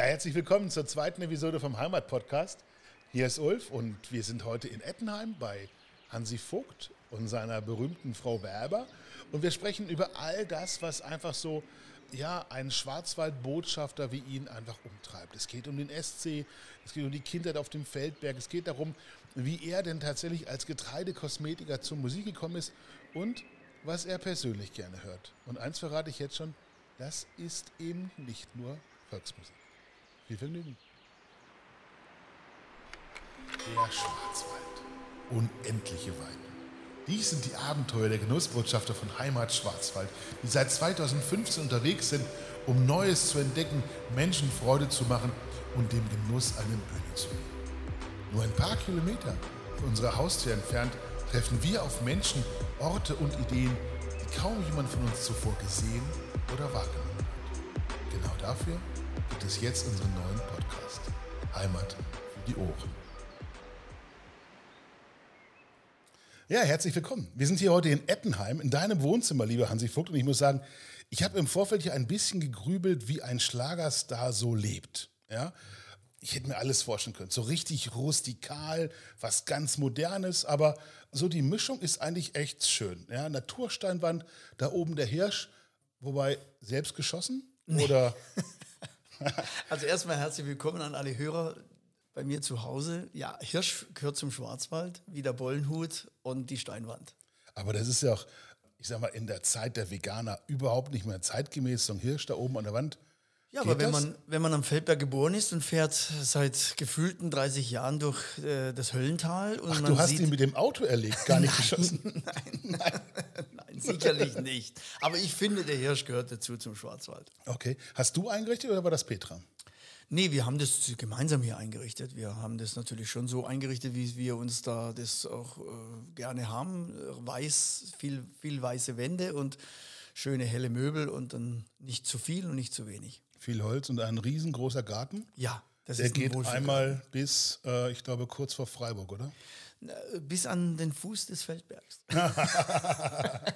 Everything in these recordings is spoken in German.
Ja, herzlich willkommen zur zweiten Episode vom Heimat-Podcast. Hier ist Ulf und wir sind heute in Ettenheim bei Hansi Vogt und seiner berühmten Frau Werber. Und wir sprechen über all das, was einfach so, ja, ein Schwarzwald-Botschafter wie ihn einfach umtreibt. Es geht um den SC, es geht um die Kindheit auf dem Feldberg, es geht darum, wie er denn tatsächlich als Getreidekosmetiker zur Musik gekommen ist und was er persönlich gerne hört. Und eins verrate ich jetzt schon, das ist eben nicht nur Volksmusik. Viel Vergnügen. Der Schwarzwald. Unendliche Weiten. Dies sind die Abenteuer der Genussbotschafter von Heimat Schwarzwald, die seit 2015 unterwegs sind, um Neues zu entdecken, Menschen Freude zu machen und dem Genuss eine Bühne zu geben. Nur ein paar Kilometer von unserer Haustür entfernt treffen wir auf Menschen, Orte und Ideen, die kaum jemand von uns zuvor gesehen oder wahrgenommen hat. Genau dafür gibt es jetzt unseren neuen Podcast. Heimat für die Ohren. Ja, herzlich willkommen. Wir sind hier heute in Ettenheim, in deinem Wohnzimmer, lieber Hansi Vogt. Und ich muss sagen, ich habe im Vorfeld hier ein bisschen gegrübelt, wie ein Schlagerstar so lebt. Ja? Ich hätte mir alles vorstellen können. So richtig rustikal, was ganz Modernes, aber so die Mischung ist eigentlich echt schön. Ja? Natursteinwand, da oben der Hirsch, wobei selbst geschossen? Oder Also erstmal herzlich willkommen an alle Hörer bei mir zu Hause. Ja, Hirsch gehört zum Schwarzwald, wie der Bollenhut und die Steinwand. Aber das ist ja auch, ich sag mal, in der Zeit der Veganer überhaupt nicht mehr zeitgemäß. So ein Hirsch da oben an der Wand. Ja, Geht aber wenn das? man, wenn man am Feldberg geboren ist und fährt seit gefühlten 30 Jahren durch äh, das Höllental und Ach, man du hast ihn mit dem Auto erlegt, gar nicht geschossen. Nein, sicherlich nicht. Aber ich finde, der Hirsch gehört dazu zum Schwarzwald. Okay. Hast du eingerichtet oder war das Petra? Nee, wir haben das gemeinsam hier eingerichtet. Wir haben das natürlich schon so eingerichtet, wie wir uns da das auch äh, gerne haben. Weiß, viel, viel weiße Wände und schöne helle Möbel und dann nicht zu viel und nicht zu wenig. Viel Holz und ein riesengroßer Garten. Ja, das Der ist ein geht einmal bis, äh, ich glaube, kurz vor Freiburg, oder? Äh, bis an den Fuß des Feldbergs.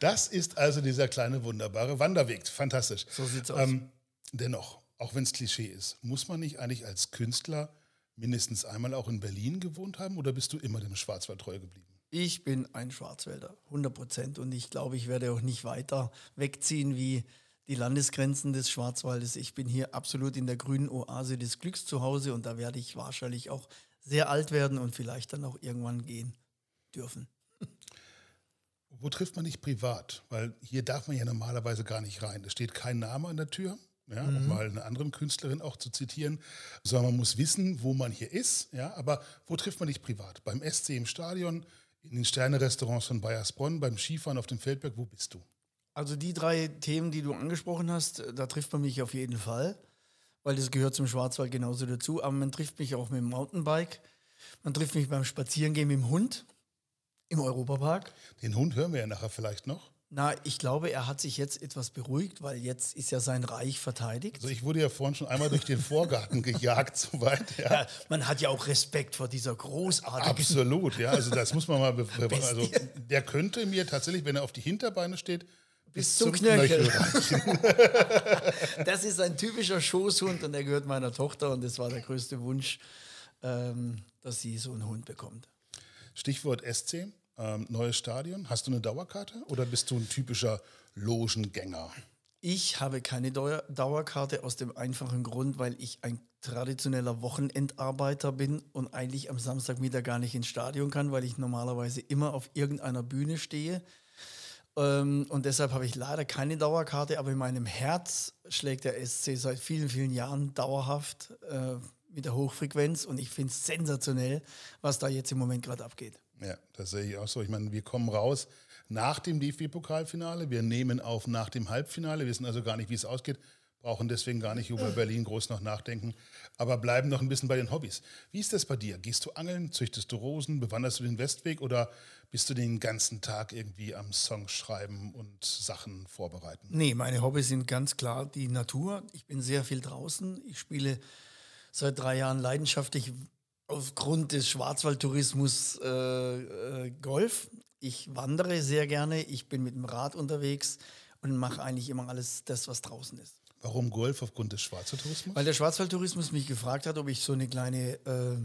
Das ist also dieser kleine, wunderbare Wanderweg. Fantastisch. So sieht's aus. Ähm, dennoch, auch wenn es Klischee ist, muss man nicht eigentlich als Künstler mindestens einmal auch in Berlin gewohnt haben oder bist du immer dem Schwarzwald treu geblieben? Ich bin ein Schwarzwälder, 100 Prozent. Und ich glaube, ich werde auch nicht weiter wegziehen wie die Landesgrenzen des Schwarzwaldes. Ich bin hier absolut in der grünen Oase des Glücks zu Hause und da werde ich wahrscheinlich auch sehr alt werden und vielleicht dann auch irgendwann gehen dürfen. Wo trifft man dich privat? Weil hier darf man ja normalerweise gar nicht rein. Es steht kein Name an der Tür, ja, um mal eine andere Künstlerin auch zu zitieren, sondern man muss wissen, wo man hier ist. Ja, aber wo trifft man dich privat? Beim SC im Stadion, in den Sterne-Restaurants von Bayersbronn, beim Skifahren auf dem Feldberg, wo bist du? Also die drei Themen, die du angesprochen hast, da trifft man mich auf jeden Fall, weil das gehört zum Schwarzwald genauso dazu. Aber man trifft mich auch mit dem Mountainbike, man trifft mich beim Spazierengehen mit dem Hund im Europapark. Den Hund hören wir ja nachher vielleicht noch. Na, ich glaube, er hat sich jetzt etwas beruhigt, weil jetzt ist ja sein Reich verteidigt. Also ich wurde ja vorhin schon einmal durch den Vorgarten gejagt, soweit. Ja. Ja, man hat ja auch Respekt vor dieser großartigen. Absolut, ja. Also das muss man mal. Also der könnte mir tatsächlich, wenn er auf die Hinterbeine steht, bis, zum zum, Knöchel. Das ist ein typischer Schoßhund und der gehört meiner Tochter und das war der größte Wunsch, ähm, dass sie so einen Hund bekommt. Stichwort SC, ähm, neues Stadion. Hast du eine Dauerkarte oder bist du ein typischer Logengänger? Ich habe keine Dauer Dauerkarte aus dem einfachen Grund, weil ich ein traditioneller Wochenendarbeiter bin und eigentlich am Samstagmittag gar nicht ins Stadion kann, weil ich normalerweise immer auf irgendeiner Bühne stehe. Ähm, und deshalb habe ich leider keine Dauerkarte, aber in meinem Herz schlägt der SC seit vielen, vielen Jahren dauerhaft äh, mit der Hochfrequenz und ich finde es sensationell, was da jetzt im Moment gerade abgeht. Ja, das sehe ich auch so. Ich meine, wir kommen raus nach dem DFB-Pokalfinale. Wir nehmen auf nach dem Halbfinale, wissen also gar nicht, wie es ausgeht, brauchen deswegen gar nicht über Berlin groß noch nachdenken, aber bleiben noch ein bisschen bei den Hobbys. Wie ist das bei dir? Gehst du angeln, züchtest du Rosen, bewanderst du den Westweg oder bist du den ganzen Tag irgendwie am Song schreiben und Sachen vorbereiten? Nee, meine Hobbys sind ganz klar die Natur. Ich bin sehr viel draußen. Ich spiele seit drei Jahren leidenschaftlich aufgrund des Schwarzwaldtourismus äh, äh, Golf. Ich wandere sehr gerne. Ich bin mit dem Rad unterwegs und mache eigentlich immer alles das, was draußen ist. Warum Golf aufgrund des Schwarzwaldtourismus? Weil der Schwarzwaldtourismus mich gefragt hat, ob ich so eine kleine äh,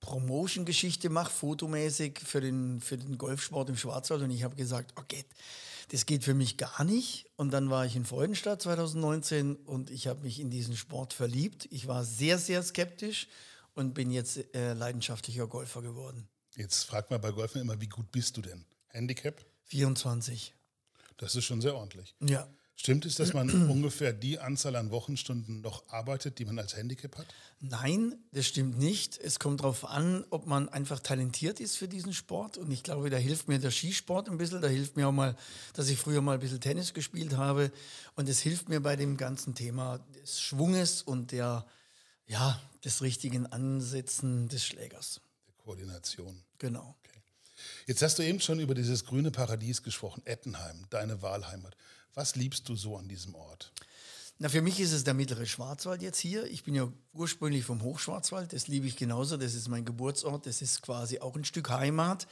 Promotion-Geschichte mache, fotomäßig für den, für den Golfsport im Schwarzwald. Und ich habe gesagt, okay, das geht für mich gar nicht. Und dann war ich in Freudenstadt 2019 und ich habe mich in diesen Sport verliebt. Ich war sehr, sehr skeptisch und bin jetzt äh, leidenschaftlicher Golfer geworden. Jetzt fragt man bei Golfen immer, wie gut bist du denn? Handicap? 24. Das ist schon sehr ordentlich. Ja. Stimmt es, dass man ungefähr die Anzahl an Wochenstunden noch arbeitet, die man als Handicap hat? Nein, das stimmt nicht. Es kommt darauf an, ob man einfach talentiert ist für diesen Sport. Und ich glaube, da hilft mir der Skisport ein bisschen. Da hilft mir auch mal, dass ich früher mal ein bisschen Tennis gespielt habe. Und es hilft mir bei dem ganzen Thema des Schwunges und der, ja, des richtigen Ansetzen des Schlägers. Der Koordination. Genau. Okay. Jetzt hast du eben schon über dieses grüne Paradies gesprochen, Ettenheim, deine Wahlheimat. Was liebst du so an diesem Ort? Na, für mich ist es der mittlere Schwarzwald jetzt hier. Ich bin ja ursprünglich vom Hochschwarzwald, das liebe ich genauso. Das ist mein Geburtsort, das ist quasi auch ein Stück Heimat.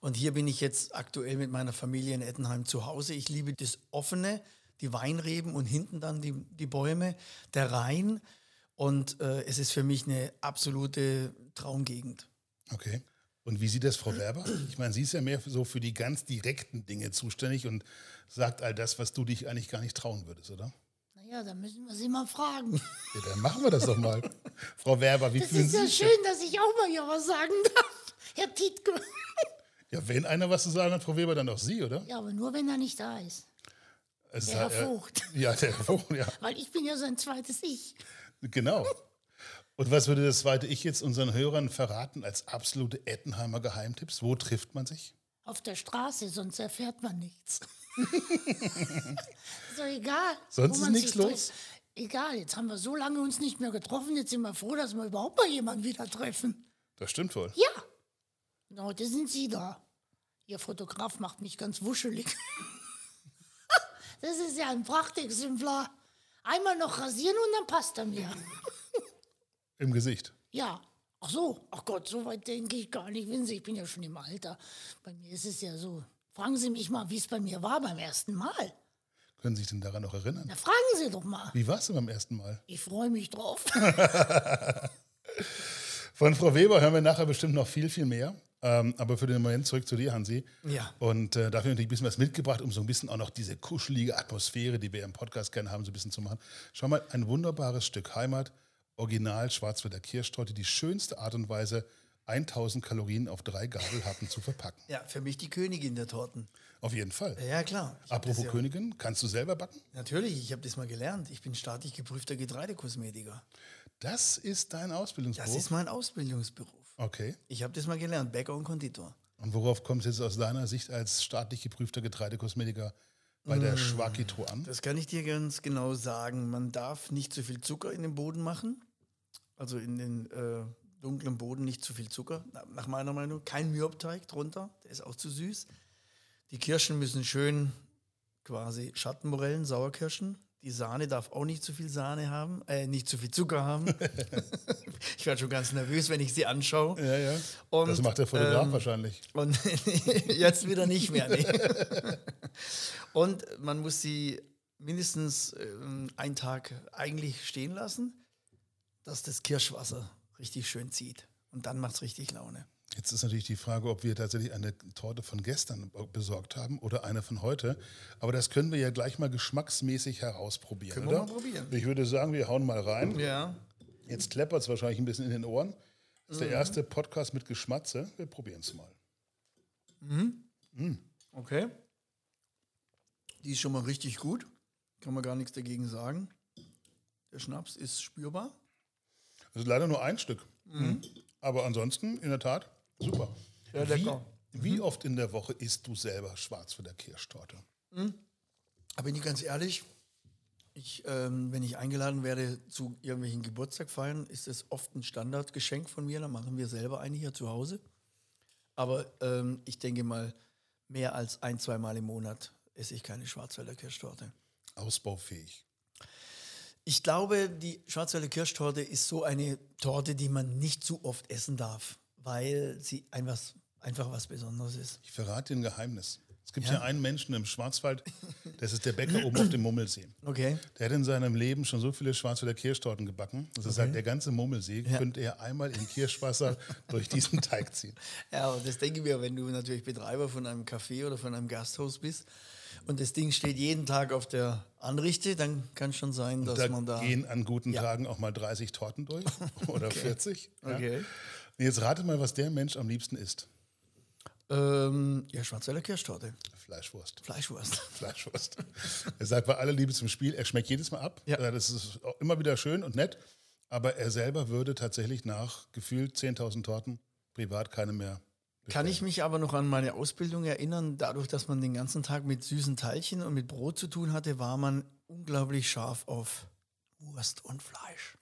Und hier bin ich jetzt aktuell mit meiner Familie in Ettenheim zu Hause. Ich liebe das Offene, die Weinreben und hinten dann die, die Bäume, der Rhein. Und äh, es ist für mich eine absolute Traumgegend. Okay. Und wie sieht das Frau Werber? Ich meine, sie ist ja mehr so für die ganz direkten Dinge zuständig und sagt all das, was du dich eigentlich gar nicht trauen würdest, oder? Naja, da müssen wir sie mal fragen. Ja, dann machen wir das doch mal. Frau Werber, wie Das fühlen ist Sie ja sich? schön, dass ich auch mal hier was sagen darf. Herr Tietke. Ja, wenn einer was zu sagen hat, Frau Weber, dann doch Sie, oder? Ja, aber nur wenn er nicht da ist. Es Der ist, Herr Vogt. Ja, der Herr Vogt, ja, Weil ich bin ja sein zweites Ich. genau. Und was würde das zweite Ich jetzt unseren Hörern verraten als absolute Ettenheimer Geheimtipps? Wo trifft man sich? Auf der Straße, sonst erfährt man nichts. doch egal. Sonst ist nichts los? Egal, jetzt haben wir so lange uns nicht mehr getroffen. Jetzt sind wir froh, dass wir überhaupt mal jemanden wieder treffen. Das stimmt wohl. Ja. Und heute sind Sie da. Ihr Fotograf macht mich ganz wuschelig. das ist ja ein Prachtexemplar. Einmal noch rasieren und dann passt er mir. Im Gesicht. Ja. Ach so, ach Gott, so weit denke ich gar nicht. Wissen Sie, ich bin ja schon im Alter. Bei mir ist es ja so. Fragen Sie mich mal, wie es bei mir war beim ersten Mal. Können Sie sich denn daran noch erinnern? Na, fragen Sie doch mal. Wie war es denn beim ersten Mal? Ich freue mich drauf. Von Frau Weber hören wir nachher bestimmt noch viel, viel mehr. Ähm, aber für den Moment zurück zu dir, Hansi. Ja. Und äh, dafür natürlich ein bisschen was mitgebracht, um so ein bisschen auch noch diese kuschelige Atmosphäre, die wir im Podcast gerne haben, so ein bisschen zu machen. Schau mal, ein wunderbares Stück Heimat, Original Schwarzwälder Kirschtorte, die schönste Art und Weise, 1000 Kalorien auf drei Gabelhappen zu verpacken. Ja, für mich die Königin der Torten. Auf jeden Fall. Ja, klar. Ich Apropos ja, Königin, kannst du selber backen? Natürlich, ich habe das mal gelernt. Ich bin staatlich geprüfter Getreidekosmetiker. Das ist dein Ausbildungsberuf. Das ist mein Ausbildungsberuf. okay. Ich habe das mal gelernt, Bäcker und Konditor. Und worauf kommt es jetzt aus deiner Sicht als staatlich geprüfter Getreidekosmetiker bei der Schwakito an? Das kann ich dir ganz genau sagen. Man darf nicht zu viel Zucker in den Boden machen. Also in den äh, dunklen Boden nicht zu viel Zucker, na- nach meiner Meinung. Kein Mürbteig drunter, der ist auch zu süß. Die Kirschen müssen schön quasi Schattenmorellen, Sauerkirschen. Die Sahne darf auch nicht zu viel Sahne haben, äh, nicht zu viel Zucker haben. ich werde schon ganz nervös, wenn ich sie anschaue. Ja, ja. Und, das macht der Fotograf ähm, wahrscheinlich. Und jetzt wieder nicht mehr. Nee. Und man muss sie mindestens ähm, einen Tag eigentlich stehen lassen, dass das Kirschwasser richtig schön zieht. Und dann macht es richtig Laune. Jetzt ist natürlich die Frage, ob wir tatsächlich eine Torte von gestern besorgt haben oder eine von heute. Aber das können wir ja gleich mal geschmacksmäßig herausprobieren, Können wir oder? mal probieren. Ich würde sagen, wir hauen mal rein. Ja. Jetzt kleppert es wahrscheinlich ein bisschen in den Ohren. Das ist Mhm. der erste Podcast mit Geschmatze. Wir probieren es mal. Okay. Die ist schon mal richtig gut. Kann man gar nichts dagegen sagen. Der Schnaps ist spürbar. Das ist leider nur ein Stück. Mhm. Aber ansonsten, in der Tat, super. Sehr lecker. Wie, wie oft in der Woche isst du selber Schwarzwälder Kirschtorte? Aber bin ich ganz ehrlich, ich, ähm, wenn ich eingeladen werde zu irgendwelchen Geburtstagfeiern, ist es oft ein Standardgeschenk von mir. Dann machen wir selber eine hier zu Hause. Aber ähm, ich denke mal, mehr als ein, zwei Mal im Monat esse ich keine Schwarzwälder Kirschtorte. Ausbaufähig. Ich glaube, die Schwarzwälder Kirschtorte ist so eine Torte, die man nicht zu oft essen darf, weil sie einfach, einfach was Besonderes ist. Ich verrate dir ein Geheimnis. Es gibt ja. ja einen Menschen im Schwarzwald, das ist der Bäcker oben auf dem Mummelsee. Okay. Der hat in seinem Leben schon so viele Schwarzwälder Kirschtorten gebacken. Das ist okay. halt der ganze Mummelsee, ja. könnte er einmal in Kirschwasser durch diesen Teig ziehen. Ja, und das denke ich mir, wenn du natürlich Betreiber von einem Café oder von einem Gasthaus bist und das Ding steht jeden Tag auf der Anrichte, dann kann es schon sein, dass da man da. gehen an guten ja. Tagen auch mal 30 Torten durch oder okay. 40. Okay. Jetzt rate mal, was der Mensch am liebsten isst. Ähm, ja, Schwarzwälder Kirschtorte. Fleischwurst. Fleischwurst. Fleischwurst. Er sagt bei aller Liebe zum Spiel, er schmeckt jedes Mal ab. Ja. Das ist immer wieder schön und nett. Aber er selber würde tatsächlich nach gefühlt 10.000 Torten privat keine mehr. Kann ich mich aber noch an meine Ausbildung erinnern. Dadurch, dass man den ganzen Tag mit süßen Teilchen und mit Brot zu tun hatte, war man unglaublich scharf auf Wurst und Fleisch.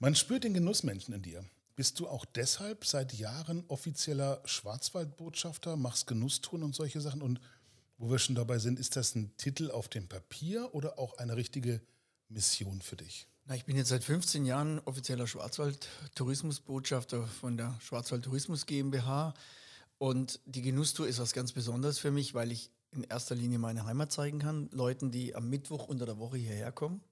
Man spürt den Genussmenschen in dir. Bist du auch deshalb seit Jahren offizieller Schwarzwaldbotschafter, machst Genusstouren und solche Sachen? Und wo wir schon dabei sind, ist das ein Titel auf dem Papier oder auch eine richtige Mission für dich? Na, ich bin jetzt seit 15 Jahren offizieller Schwarzwald-Tourismusbotschafter von der Schwarzwald Tourismus GmbH. Und die Genusstour ist was ganz Besonderes für mich, weil ich in erster Linie meine Heimat zeigen kann. Leuten, die am Mittwoch unter der Woche hierher kommen.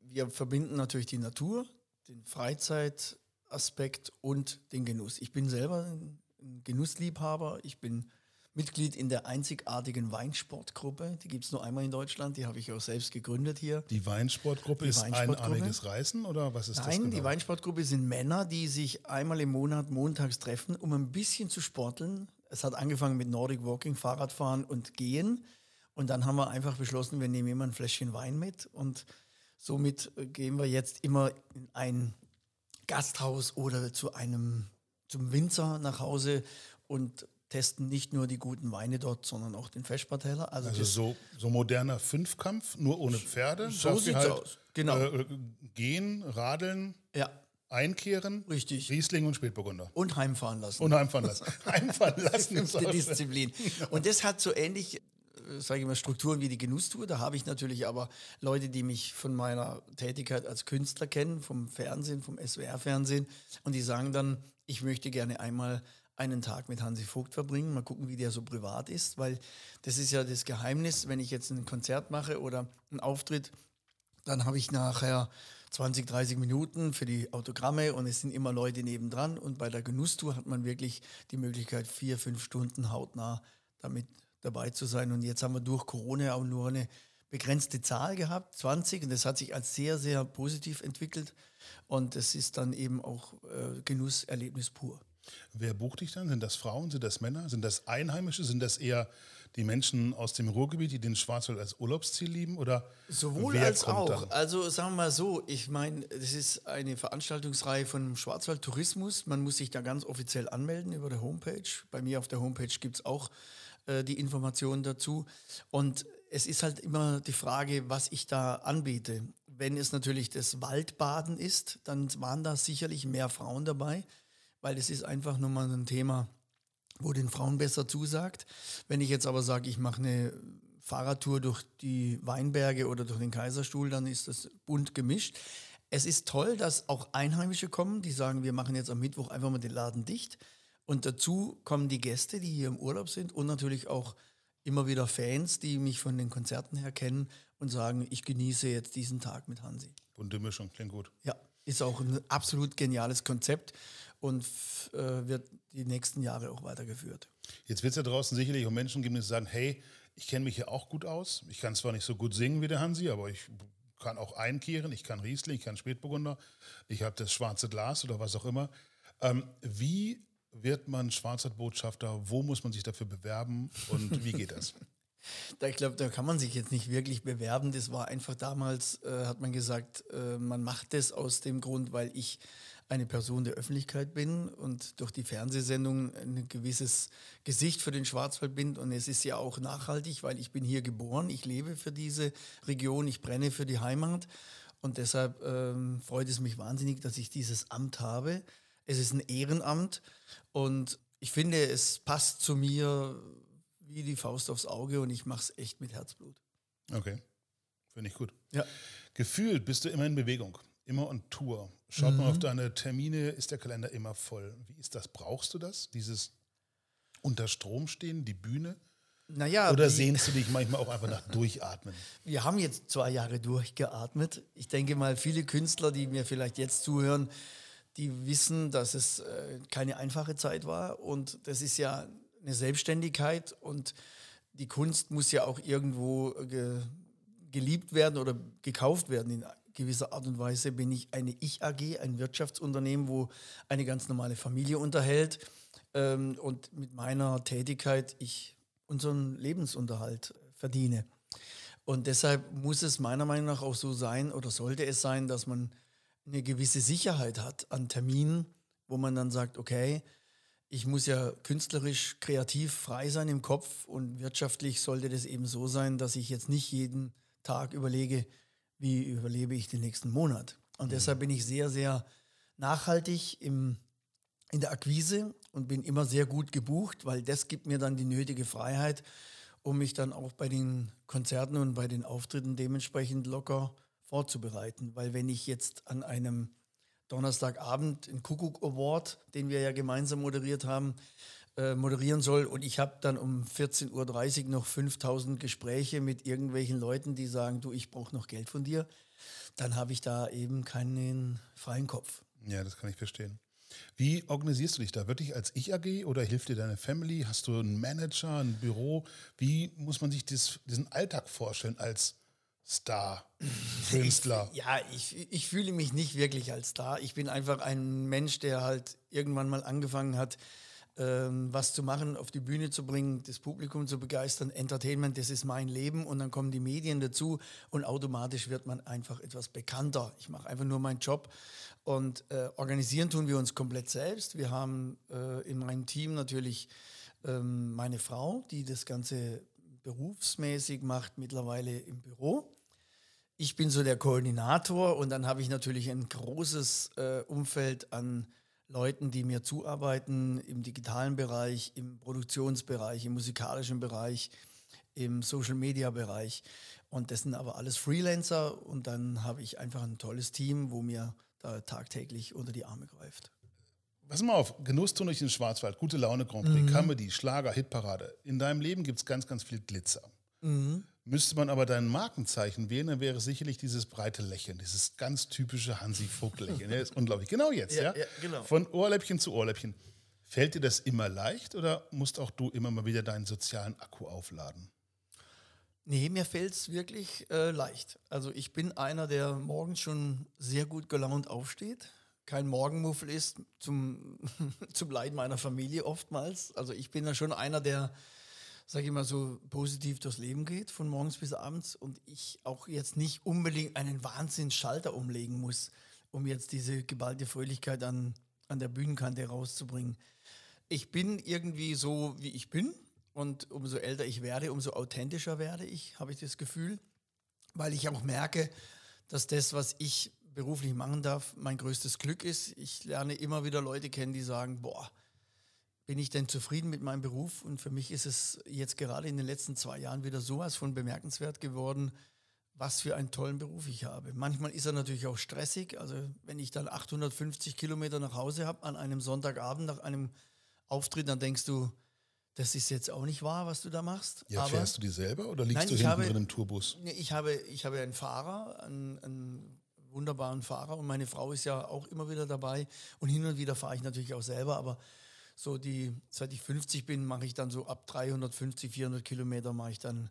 Wir verbinden natürlich die Natur, den Freizeit, Aspekt und den Genuss. Ich bin selber ein Genussliebhaber. Ich bin Mitglied in der einzigartigen Weinsportgruppe. Die gibt es nur einmal in Deutschland. Die habe ich auch selbst gegründet hier. Die Weinsportgruppe die ist Weinsportgruppe. einarmiges Reisen oder was ist Nein, das? Nein, genau? die Weinsportgruppe sind Männer, die sich einmal im Monat montags treffen, um ein bisschen zu sporteln. Es hat angefangen mit Nordic Walking, Fahrradfahren und Gehen. Und dann haben wir einfach beschlossen, wir nehmen immer ein Fläschchen Wein mit. Und somit gehen wir jetzt immer in ein Gasthaus oder zu einem zum Winzer nach Hause und testen nicht nur die guten Weine dort, sondern auch den Feschbarteller. Also, also so, so moderner Fünfkampf, nur ohne Pferde. So sieht halt, aus. Genau. Äh, gehen, radeln. Ja. Einkehren, Richtig. Riesling und Spätburgunder. Und heimfahren lassen. Und heimfahren lassen. heimfahren lassen. die Disziplin. Und das hat so ähnlich sage ich mal, Strukturen wie die Genusstour. Da habe ich natürlich aber Leute, die mich von meiner Tätigkeit als Künstler kennen, vom Fernsehen, vom SWR-Fernsehen. Und die sagen dann, ich möchte gerne einmal einen Tag mit Hansi Vogt verbringen, mal gucken, wie der so privat ist, weil das ist ja das Geheimnis, wenn ich jetzt ein Konzert mache oder einen Auftritt, dann habe ich nachher 20, 30 Minuten für die Autogramme und es sind immer Leute nebendran und bei der Genusstour hat man wirklich die Möglichkeit, vier, fünf Stunden hautnah damit dabei zu sein. Und jetzt haben wir durch Corona auch nur eine begrenzte Zahl gehabt, 20, und das hat sich als sehr, sehr positiv entwickelt. Und es ist dann eben auch äh, Genusserlebnis pur. Wer bucht dich dann? Sind das Frauen, sind das Männer, sind das Einheimische, sind das eher die Menschen aus dem Ruhrgebiet, die den Schwarzwald als Urlaubsziel lieben? Oder Sowohl als auch. Dann? Also sagen wir mal so, ich meine, das ist eine Veranstaltungsreihe von Schwarzwald Tourismus. Man muss sich da ganz offiziell anmelden über der Homepage. Bei mir auf der Homepage gibt es auch äh, die Informationen dazu. Und es ist halt immer die Frage, was ich da anbiete. Wenn es natürlich das Waldbaden ist, dann waren da sicherlich mehr Frauen dabei, weil es ist einfach nur mal ein Thema, wo den Frauen besser zusagt. Wenn ich jetzt aber sage, ich mache eine Fahrradtour durch die Weinberge oder durch den Kaiserstuhl, dann ist das bunt gemischt. Es ist toll, dass auch Einheimische kommen, die sagen, wir machen jetzt am Mittwoch einfach mal den Laden dicht. Und dazu kommen die Gäste, die hier im Urlaub sind und natürlich auch immer wieder Fans, die mich von den Konzerten her kennen und sagen, ich genieße jetzt diesen Tag mit Hansi. Bunte Mischung, klingt gut. Ja, ist auch ein absolut geniales Konzept und äh, wird die nächsten Jahre auch weitergeführt. Jetzt wird es ja draußen sicherlich auch Menschen geben, die sagen, hey, ich kenne mich hier auch gut aus. Ich kann zwar nicht so gut singen wie der Hansi, aber ich kann auch einkehren, ich kann Riesling, ich kann Spätburgunder, ich habe das schwarze Glas oder was auch immer. Ähm, wie wird man Schwarzwaldbotschafter? Wo muss man sich dafür bewerben und wie geht das? Da, ich glaube, da kann man sich jetzt nicht wirklich bewerben. Das war einfach damals, äh, hat man gesagt, äh, man macht das aus dem Grund, weil ich eine Person der Öffentlichkeit bin und durch die Fernsehsendung ein gewisses Gesicht für den Schwarzwald bin. Und es ist ja auch nachhaltig, weil ich bin hier geboren, ich lebe für diese Region, ich brenne für die Heimat. Und deshalb ähm, freut es mich wahnsinnig, dass ich dieses Amt habe. Es ist ein Ehrenamt und ich finde, es passt zu mir wie die Faust aufs Auge und ich mache es echt mit Herzblut. Okay, finde ich gut. Ja. Gefühlt bist du immer in Bewegung, immer on Tour. Schaut mhm. mal auf deine Termine, ist der Kalender immer voll. Wie ist das? Brauchst du das? Dieses unter Strom stehen, die Bühne? Naja, Oder sehnst du dich manchmal auch einfach nach Durchatmen? Wir haben jetzt zwei Jahre durchgeatmet. Ich denke mal, viele Künstler, die mir vielleicht jetzt zuhören, die wissen, dass es äh, keine einfache Zeit war. Und das ist ja eine Selbstständigkeit und die Kunst muss ja auch irgendwo ge geliebt werden oder gekauft werden. In gewisser Art und Weise bin ich eine Ich-AG, ein Wirtschaftsunternehmen, wo eine ganz normale Familie unterhält. Ähm, und mit meiner Tätigkeit ich unseren Lebensunterhalt verdiene. Und deshalb muss es meiner Meinung nach auch so sein oder sollte es sein, dass man eine gewisse Sicherheit hat an Terminen, wo man dann sagt, okay, ich muss ja künstlerisch, kreativ frei sein im Kopf und wirtschaftlich sollte das eben so sein, dass ich jetzt nicht jeden Tag überlege, wie überlebe ich den nächsten Monat. Und deshalb bin ich sehr, sehr nachhaltig im, in der Akquise und bin immer sehr gut gebucht, weil das gibt mir dann die nötige Freiheit, um mich dann auch bei den Konzerten und bei den Auftritten dementsprechend locker vorzubereiten. Weil wenn ich jetzt an einem Donnerstagabend den Kuckuck Award, den wir ja gemeinsam moderiert haben, äh, moderieren soll und ich habe dann um 14.30 Uhr noch 5000 Gespräche mit irgendwelchen Leuten, die sagen, du, ich brauche noch Geld von dir, dann habe ich da eben keinen freien Kopf. Ja, das kann ich verstehen. Wie organisierst du dich da? Wirklich als Ich-AG oder hilft dir deine Family? Hast du einen Manager, ein Büro? Wie muss man sich dies, diesen Alltag vorstellen als Star, Künstler? Ja, ich, ich fühle mich nicht wirklich als Star. Ich bin einfach ein Mensch, der halt irgendwann mal angefangen hat, ähm, was zu machen, auf die Bühne zu bringen, das Publikum zu begeistern. Entertainment, das ist mein Leben und dann kommen die Medien dazu und automatisch wird man einfach etwas bekannter. Ich mache einfach nur meinen Job und äh, organisieren tun wir uns komplett selbst. Wir haben äh, in meinem Team natürlich ähm, meine Frau, die das Ganze berufsmäßig macht, mittlerweile im Büro. Ich bin so der Koordinator und dann habe ich natürlich ein großes äh, Umfeld an Leuten, die mir zuarbeiten im digitalen Bereich, im Produktionsbereich, im musikalischen Bereich, im Social-Media-Bereich. Und das sind aber alles Freelancer und dann habe ich einfach ein tolles Team, wo mir da tagtäglich unter die Arme greift. Pass mal auf, Genusstun durch den Schwarzwald, gute Laune Grand Prix, Comedy, Schlager, Hitparade. In deinem Leben gibt es ganz, ganz viel Glitzer. Müsste man aber dein Markenzeichen wählen, dann wäre sicherlich dieses breite Lächeln, dieses ganz typische Hansi Vogt-Lächeln. Ja, ist unglaublich. Genau jetzt, ja, Ja, ja, genau. Von Ohrläppchen zu Ohrläppchen. Fällt dir das immer leicht oder musst auch du immer mal wieder deinen sozialen Akku aufladen? Nee, mir fällt es wirklich äh, leicht. Also ich bin einer, der morgens schon sehr gut gelaunt aufsteht, kein Morgenmuffel ist, zum, zum Leid meiner Familie oftmals. Also ich bin da schon einer, der, sage ich mal so, positiv durchs Leben geht, von morgens bis abends. Und ich auch jetzt nicht unbedingt einen Wahnsinnsschalter umlegen muss, um jetzt diese geballte Fröhlichkeit an, an der Bühnenkante rauszubringen. Ich bin irgendwie so, wie ich bin. Und umso älter ich werde, umso authentischer werde ich, habe ich das Gefühl. Weil ich auch merke, dass das, was ich beruflich machen darf, mein größtes Glück ist. Ich lerne immer wieder Leute kennen, die sagen, boah, bin ich denn zufrieden mit meinem Beruf? Und für mich ist es jetzt gerade in den letzten zwei Jahren wieder sowas von bemerkenswert geworden, was für einen tollen Beruf ich habe. Manchmal ist er natürlich auch stressig. Also wenn ich dann 850 Kilometer nach Hause habe an einem Sonntagabend nach einem Auftritt, dann denkst du, das ist jetzt auch nicht wahr, was du da machst. Ja, Aber- fährst du die selber oder liegst Nein, du ich hinten habe- drin im Tourbus? Nee, ich habe, ich habe einen Fahrer, einen, einen wunderbaren Fahrer und meine Frau ist ja auch immer wieder dabei und hin und wieder fahre ich natürlich auch selber, aber so die, seit ich 50 bin, mache ich dann so ab 350, 400 Kilometer mache ich dann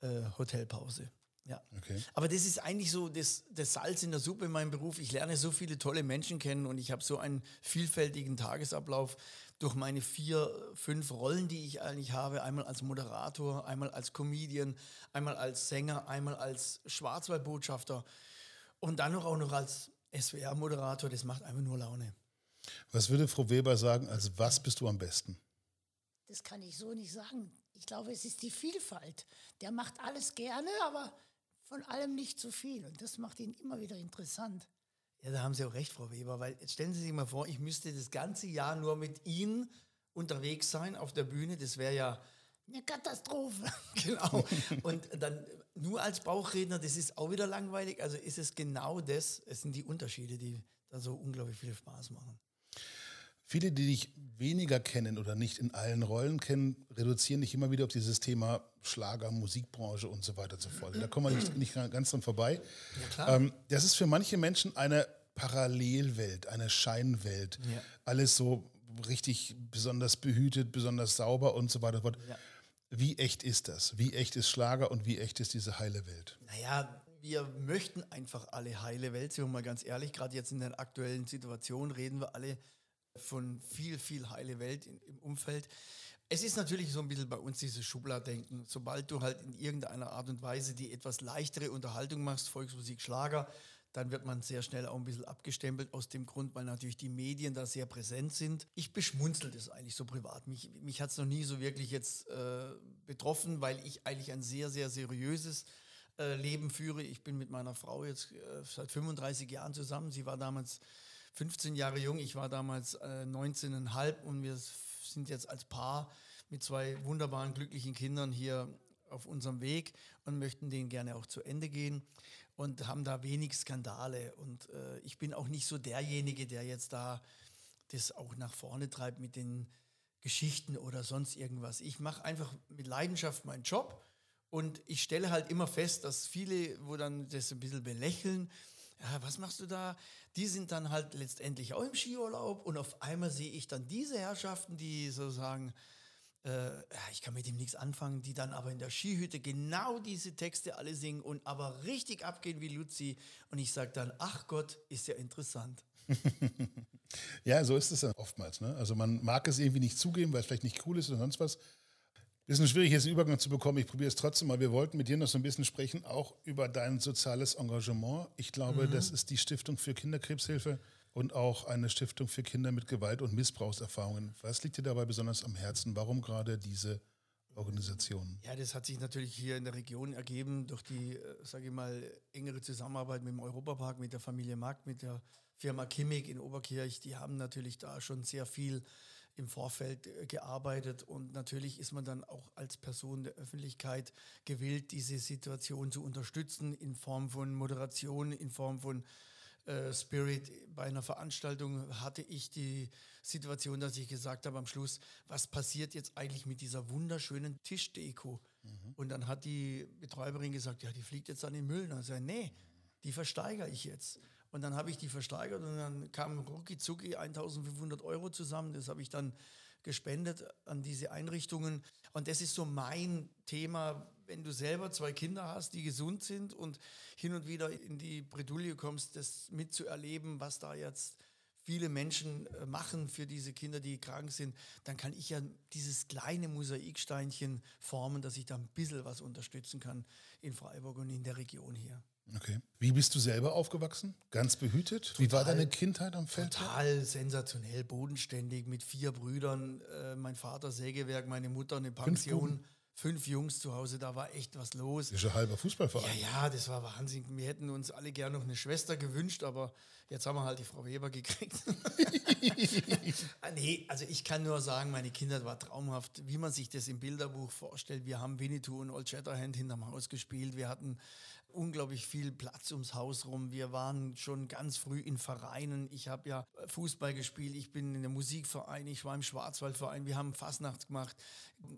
äh, Hotelpause. Ja. Okay. Aber das ist eigentlich so das, das Salz in der Suppe in meinem Beruf. Ich lerne so viele tolle Menschen kennen und ich habe so einen vielfältigen Tagesablauf durch meine vier, fünf Rollen, die ich eigentlich habe. Einmal als Moderator, einmal als Comedian, einmal als Sänger, einmal als Schwarzwaldbotschafter und dann noch auch noch als SWR-Moderator. Das macht einfach nur Laune. Was würde Frau Weber sagen, als was bist du am besten? Das kann ich so nicht sagen. Ich glaube, es ist die Vielfalt. Der macht alles gerne, aber von allem nicht zu viel. Und das macht ihn immer wieder interessant. Ja, da haben Sie auch recht, Frau Weber, weil jetzt stellen Sie sich mal vor, ich müsste das ganze Jahr nur mit Ihnen unterwegs sein auf der Bühne. Das wäre ja Eine Katastrophe. Genau. Und dann nur als Bauchredner, das ist auch wieder langweilig. Also ist es genau das, es sind die Unterschiede, die da so unglaublich viel Spaß machen. Viele, die dich weniger kennen oder nicht in allen Rollen kennen, reduzieren dich immer wieder auf dieses Thema Schlager, Musikbranche und so weiter und so fort. Da kommen wir nicht, nicht ganz dran vorbei. Ja, ähm, das ist für manche Menschen eine Parallelwelt, eine Scheinwelt. Ja. Alles so richtig besonders behütet, besonders sauber und so weiter. Ja. Wie echt ist das? Wie echt ist Schlager und wie echt ist diese heile Welt? Naja, wir möchten einfach alle heile Welt, sind wir mal ganz ehrlich. Gerade jetzt in der aktuellen Situation reden wir alle von viel, viel heile Welt in, im Umfeld. Es ist natürlich so ein bisschen bei uns dieses Schubladdenken. Sobald du halt in irgendeiner Art und Weise die etwas leichtere Unterhaltung machst, Volksmusik, Schlager, dann wird man sehr schnell auch ein bisschen abgestempelt aus dem Grund, weil natürlich die Medien da sehr präsent sind. Ich beschmunzel das eigentlich so privat. Mich, mich hat es noch nie so wirklich jetzt äh, betroffen, weil ich eigentlich ein sehr, sehr seriöses äh, Leben führe. Ich bin mit meiner Frau jetzt äh, seit 35 Jahren zusammen. Sie war damals 15 Jahre jung, ich war damals äh, 19,5 und wir sind jetzt als Paar mit zwei wunderbaren, glücklichen Kindern hier auf unserem Weg und möchten den gerne auch zu Ende gehen und haben da wenig Skandale. Und äh, ich bin auch nicht so derjenige, der jetzt da das auch nach vorne treibt mit den Geschichten oder sonst irgendwas. Ich mache einfach mit Leidenschaft meinen Job und ich stelle halt immer fest, dass viele, wo dann das ein bisschen belächeln, ja, was machst du da? Die sind dann halt letztendlich auch im Skiurlaub und auf einmal sehe ich dann diese Herrschaften, die so sagen, äh, ich kann mit ihm nichts anfangen, die dann aber in der Skihütte genau diese Texte alle singen und aber richtig abgehen wie Luzi. Und ich sage dann, ach Gott, ist ja interessant. ja, so ist es ja oftmals. Ne? Also man mag es irgendwie nicht zugeben, weil es vielleicht nicht cool ist oder sonst was. Bisschen schwierig, jetzt einen Übergang zu bekommen. Ich probiere es trotzdem mal. Wir wollten mit dir noch so ein bisschen sprechen, auch über dein soziales Engagement. Ich glaube, mhm. das ist die Stiftung für Kinderkrebshilfe und auch eine Stiftung für Kinder mit Gewalt- und Missbrauchserfahrungen. Was liegt dir dabei besonders am Herzen? Warum gerade diese Organisation? Ja, das hat sich natürlich hier in der Region ergeben durch die, äh, sage ich mal, engere Zusammenarbeit mit dem Europapark, mit der Familie Markt, mit der Firma Kimmig in Oberkirch. Die haben natürlich da schon sehr viel im Vorfeld äh, gearbeitet und natürlich ist man dann auch als Person der Öffentlichkeit gewillt, diese Situation zu unterstützen in Form von Moderation, in Form von äh, Spirit. Bei einer Veranstaltung hatte ich die Situation, dass ich gesagt habe am Schluss, was passiert jetzt eigentlich mit dieser wunderschönen Tischdeko? Mhm. Und dann hat die Betreiberin gesagt, ja, die fliegt jetzt an den Müll. Und dann sage ich, nee, die versteigere ich jetzt. Und dann habe ich die versteigert und dann kam rucki zucki 1500 Euro zusammen. Das habe ich dann gespendet an diese Einrichtungen. Und das ist so mein Thema, wenn du selber zwei Kinder hast, die gesund sind und hin und wieder in die Bredouille kommst, das mitzuerleben, was da jetzt viele Menschen äh, machen für diese Kinder, die krank sind, dann kann ich ja dieses kleine Mosaiksteinchen formen, dass ich da ein bisschen was unterstützen kann in Freiburg und in der Region hier. Okay. Wie bist du selber aufgewachsen? Ganz behütet? Total, Wie war deine Kindheit am Feld? Total sensationell, bodenständig, mit vier Brüdern. Äh, mein Vater Sägewerk, meine Mutter eine Pension. Fünf Jungs zu Hause, da war echt was los. Das ist ein halber Fußballverein. Ja, ja, das war Wahnsinn. Wir hätten uns alle gerne noch eine Schwester gewünscht, aber jetzt haben wir halt die Frau Weber gekriegt. ah, nee, also ich kann nur sagen, meine Kindheit war traumhaft, wie man sich das im Bilderbuch vorstellt. Wir haben Winnetou und Old Shatterhand hinterm Haus gespielt. Wir hatten unglaublich viel Platz ums Haus rum. Wir waren schon ganz früh in Vereinen. Ich habe ja Fußball gespielt, ich bin in der Musikverein, ich war im Schwarzwaldverein, wir haben Fastnacht gemacht,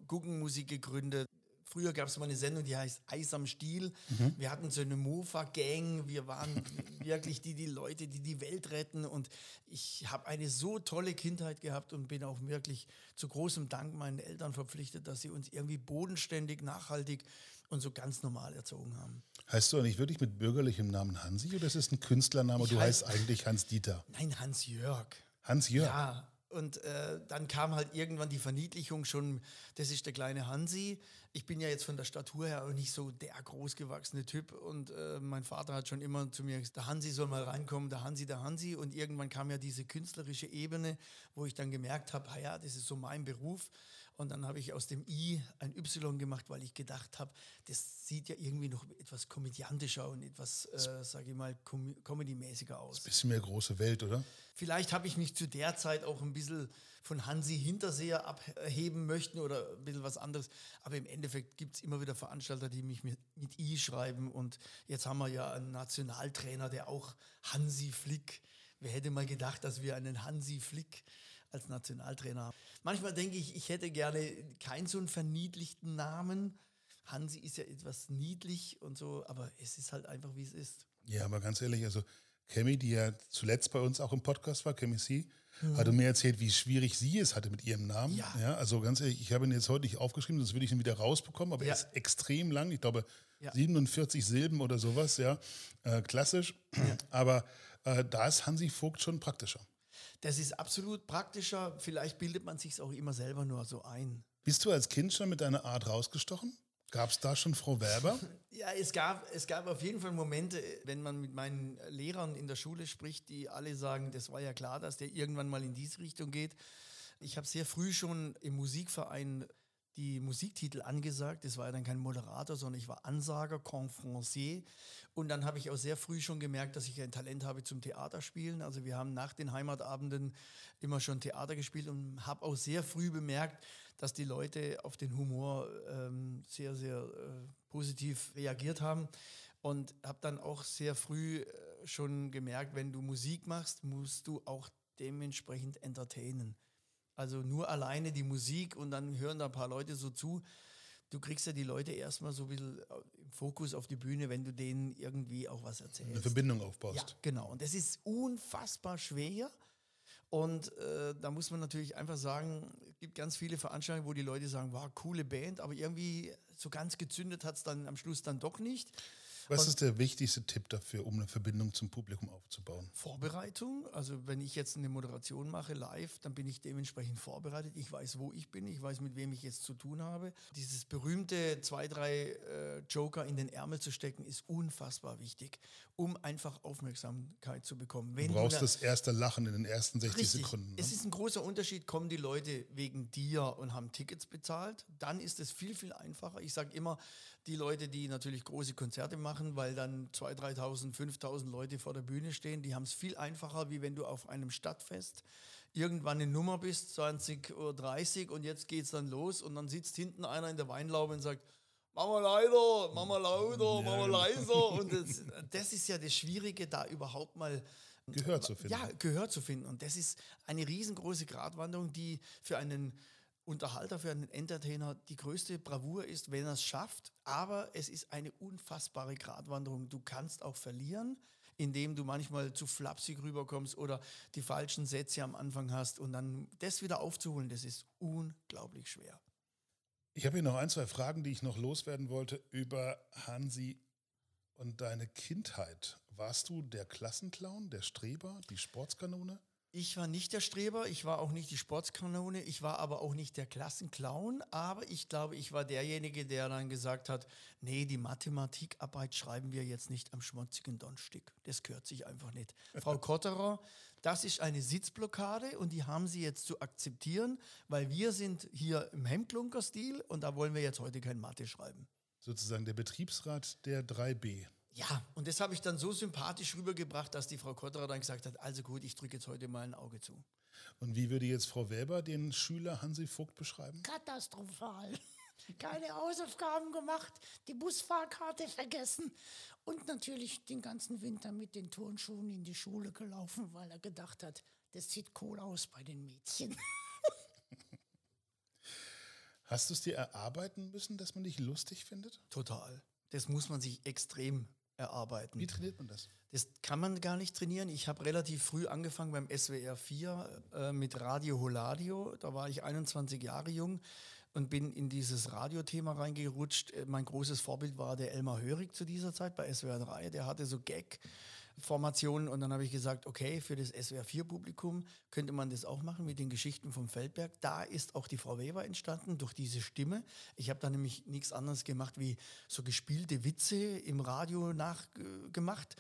Guggenmusik gegründet. Früher gab es mal eine Sendung, die heißt Eis am Stiel. Mhm. Wir hatten so eine Mofa-Gang. Wir waren wirklich die, die Leute, die die Welt retten. Und ich habe eine so tolle Kindheit gehabt und bin auch wirklich zu großem Dank meinen Eltern verpflichtet, dass sie uns irgendwie bodenständig, nachhaltig und so ganz normal erzogen haben. Heißt du eigentlich wirklich mit bürgerlichem Namen Hansi oder ist es ein Künstlername? Ich du heißt eigentlich Hans Dieter. Nein, Hans Jörg. Hans Jörg. Ja, und äh, dann kam halt irgendwann die Verniedlichung schon, das ist der kleine Hansi. Ich bin ja jetzt von der Statur her auch nicht so der großgewachsene Typ. Und äh, mein Vater hat schon immer zu mir gesagt, der Hansi soll mal reinkommen, der Hansi, der Hansi. Und irgendwann kam ja diese künstlerische Ebene, wo ich dann gemerkt habe, ja, das ist so mein Beruf. Und dann habe ich aus dem I ein Y gemacht, weil ich gedacht habe, das sieht ja irgendwie noch etwas komödiantischer und etwas, äh, sage ich mal, com comedy-mäßiger aus. Ein bisschen mehr große Welt, oder? Vielleicht habe ich mich zu der Zeit auch ein bisschen von Hansi Hinterseher abheben möchten oder ein bisschen was anderes. Aber im Endeffekt gibt es immer wieder Veranstalter, die mich mit, mit I schreiben. Und jetzt haben wir ja einen Nationaltrainer, der auch Hansi Flick. Wer hätte mal gedacht, dass wir einen Hansi Flick als Nationaltrainer. Manchmal denke ich, ich hätte gerne keinen so einen verniedlichten Namen. Hansi ist ja etwas niedlich und so, aber es ist halt einfach, wie es ist. Ja, aber ganz ehrlich, also Kemi, die ja zuletzt bei uns auch im Podcast war, Kemi C., mhm. hatte mir erzählt, wie schwierig sie es hatte mit ihrem Namen. Ja. ja also ganz ehrlich, ich habe ihn jetzt heute nicht aufgeschrieben, sonst würde ich ihn wieder rausbekommen, aber ja. er ist extrem lang. Ich glaube, ja. 47 Silben oder sowas, ja. Äh, klassisch. Aber äh, da ist Hansi Vogt schon praktischer. Das ist absolut praktischer. Vielleicht bildet man sich auch immer selber nur so ein. Bist du als Kind schon mit deiner Art rausgestochen? Gab es da schon Frau Werber? Ja, es gab, es gab auf jeden Fall Momente, wenn man mit meinen Lehrern in der Schule spricht, die alle sagen, das war ja klar, dass der irgendwann mal in diese Richtung geht. Ich habe sehr früh schon im Musikverein die Musiktitel angesagt. Das war ja dann kein Moderator, sondern ich war Ansager, Confrancier. Und dann habe ich auch sehr früh schon gemerkt, dass ich ein Talent habe zum Theaterspielen. Also wir haben nach den Heimatabenden immer schon Theater gespielt und habe auch sehr früh bemerkt, dass die Leute auf den Humor ähm, sehr, sehr äh, positiv reagiert haben. Und habe dann auch sehr früh äh, schon gemerkt, wenn du Musik machst, musst du auch dementsprechend entertainen. Also nur alleine die Musik und dann hören da ein paar Leute so zu. Du kriegst ja die Leute erstmal so ein bisschen äh, im Fokus auf die Bühne, wenn du denen irgendwie auch was erzählst. Eine Verbindung aufbaust. Ja, genau. Und das ist unfassbar schwer. Und äh, da muss man natürlich einfach sagen, es gibt ganz viele Veranstaltungen, wo die Leute sagen, war wow, coole Band, aber irgendwie so ganz gezündet hat es dann am Schluss dann doch nicht. Was ist der wichtigste Tipp dafür, um eine Verbindung zum Publikum aufzubauen? Vorbereitung. Also wenn ich jetzt eine Moderation mache live, dann bin ich dementsprechend vorbereitet. Ich weiß, wo ich bin. Ich weiß, mit wem ich jetzt zu tun habe. Dieses berühmte zwei, drei äh, Joker in den Ärmel zu stecken, ist unfassbar wichtig, um einfach Aufmerksamkeit zu bekommen. Wenn du brauchst du das erste Lachen in den ersten 60 richtig. Sekunden. Ne? Es ist ein großer Unterschied, kommen die Leute wegen dir und haben Tickets bezahlt. Dann ist es viel, viel einfacher. Ich sage immer, die Leute, die natürlich große Konzerte machen, weil dann 2.000, 3.000, 5.000 Leute vor der Bühne stehen, die haben es viel einfacher, wie wenn du auf einem Stadtfest irgendwann eine Nummer bist, 20.30 Uhr und jetzt geht es dann los und dann sitzt hinten einer in der Weinlaube und sagt, Mama leider, Mama lauter, Mama leiser. Und das, das ist ja das Schwierige, da überhaupt mal Gehör zu finden. Ja, Gehör zu finden. Und das ist eine riesengroße Gratwanderung, die für einen Unterhalter, für einen Entertainer die größte Bravour ist, wenn er es schafft. Aber es ist eine unfassbare Gratwanderung. Du kannst auch verlieren, indem du manchmal zu flapsig rüberkommst oder die falschen Sätze am Anfang hast. Und dann das wieder aufzuholen, das ist unglaublich schwer. Ich habe hier noch ein, zwei Fragen, die ich noch loswerden wollte über Hansi und deine Kindheit. Warst du der Klassenclown, der Streber, die Sportskanone? Ich war nicht der Streber, ich war auch nicht die Sportskanone, ich war aber auch nicht der Klassenclown, aber ich glaube, ich war derjenige, der dann gesagt hat, nee, die Mathematikarbeit schreiben wir jetzt nicht am schmutzigen Donstick. Das gehört sich einfach nicht. Frau Kotterer, das ist eine Sitzblockade und die haben Sie jetzt zu akzeptieren, weil wir sind hier im Hemdklunker-Stil und da wollen wir jetzt heute kein Mathe schreiben. Sozusagen der Betriebsrat der 3B. Ja, und das habe ich dann so sympathisch rübergebracht, dass die Frau Kotterer dann gesagt hat, also gut, ich drücke jetzt heute mal ein Auge zu. Und wie würde jetzt Frau Weber den Schüler Hansi Vogt beschreiben? Katastrophal. Keine Hausaufgaben gemacht, die Busfahrkarte vergessen und natürlich den ganzen Winter mit den Turnschuhen in die Schule gelaufen, weil er gedacht hat, das sieht cool aus bei den Mädchen. Hast du es dir erarbeiten müssen, dass man dich lustig findet? Total. Das muss man sich extrem erarbeiten. Wie trainiert man das? Das kann man gar nicht trainieren. Ich habe relativ früh angefangen beim SWR 4 äh, mit Radio Holadio. Da war ich 21 Jahre jung und bin in dieses Radiothema reingerutscht. Äh, mein großes Vorbild war der Elmar Hörig zu dieser Zeit bei SWR 3. Der hatte so Gag. Formationen und dann habe ich gesagt, okay, für das SWR 4 Publikum könnte man das auch machen mit den Geschichten vom Feldberg. Da ist auch die Frau Weber entstanden durch diese Stimme. Ich habe da nämlich nichts anderes gemacht wie so gespielte Witze im Radio nachgemacht.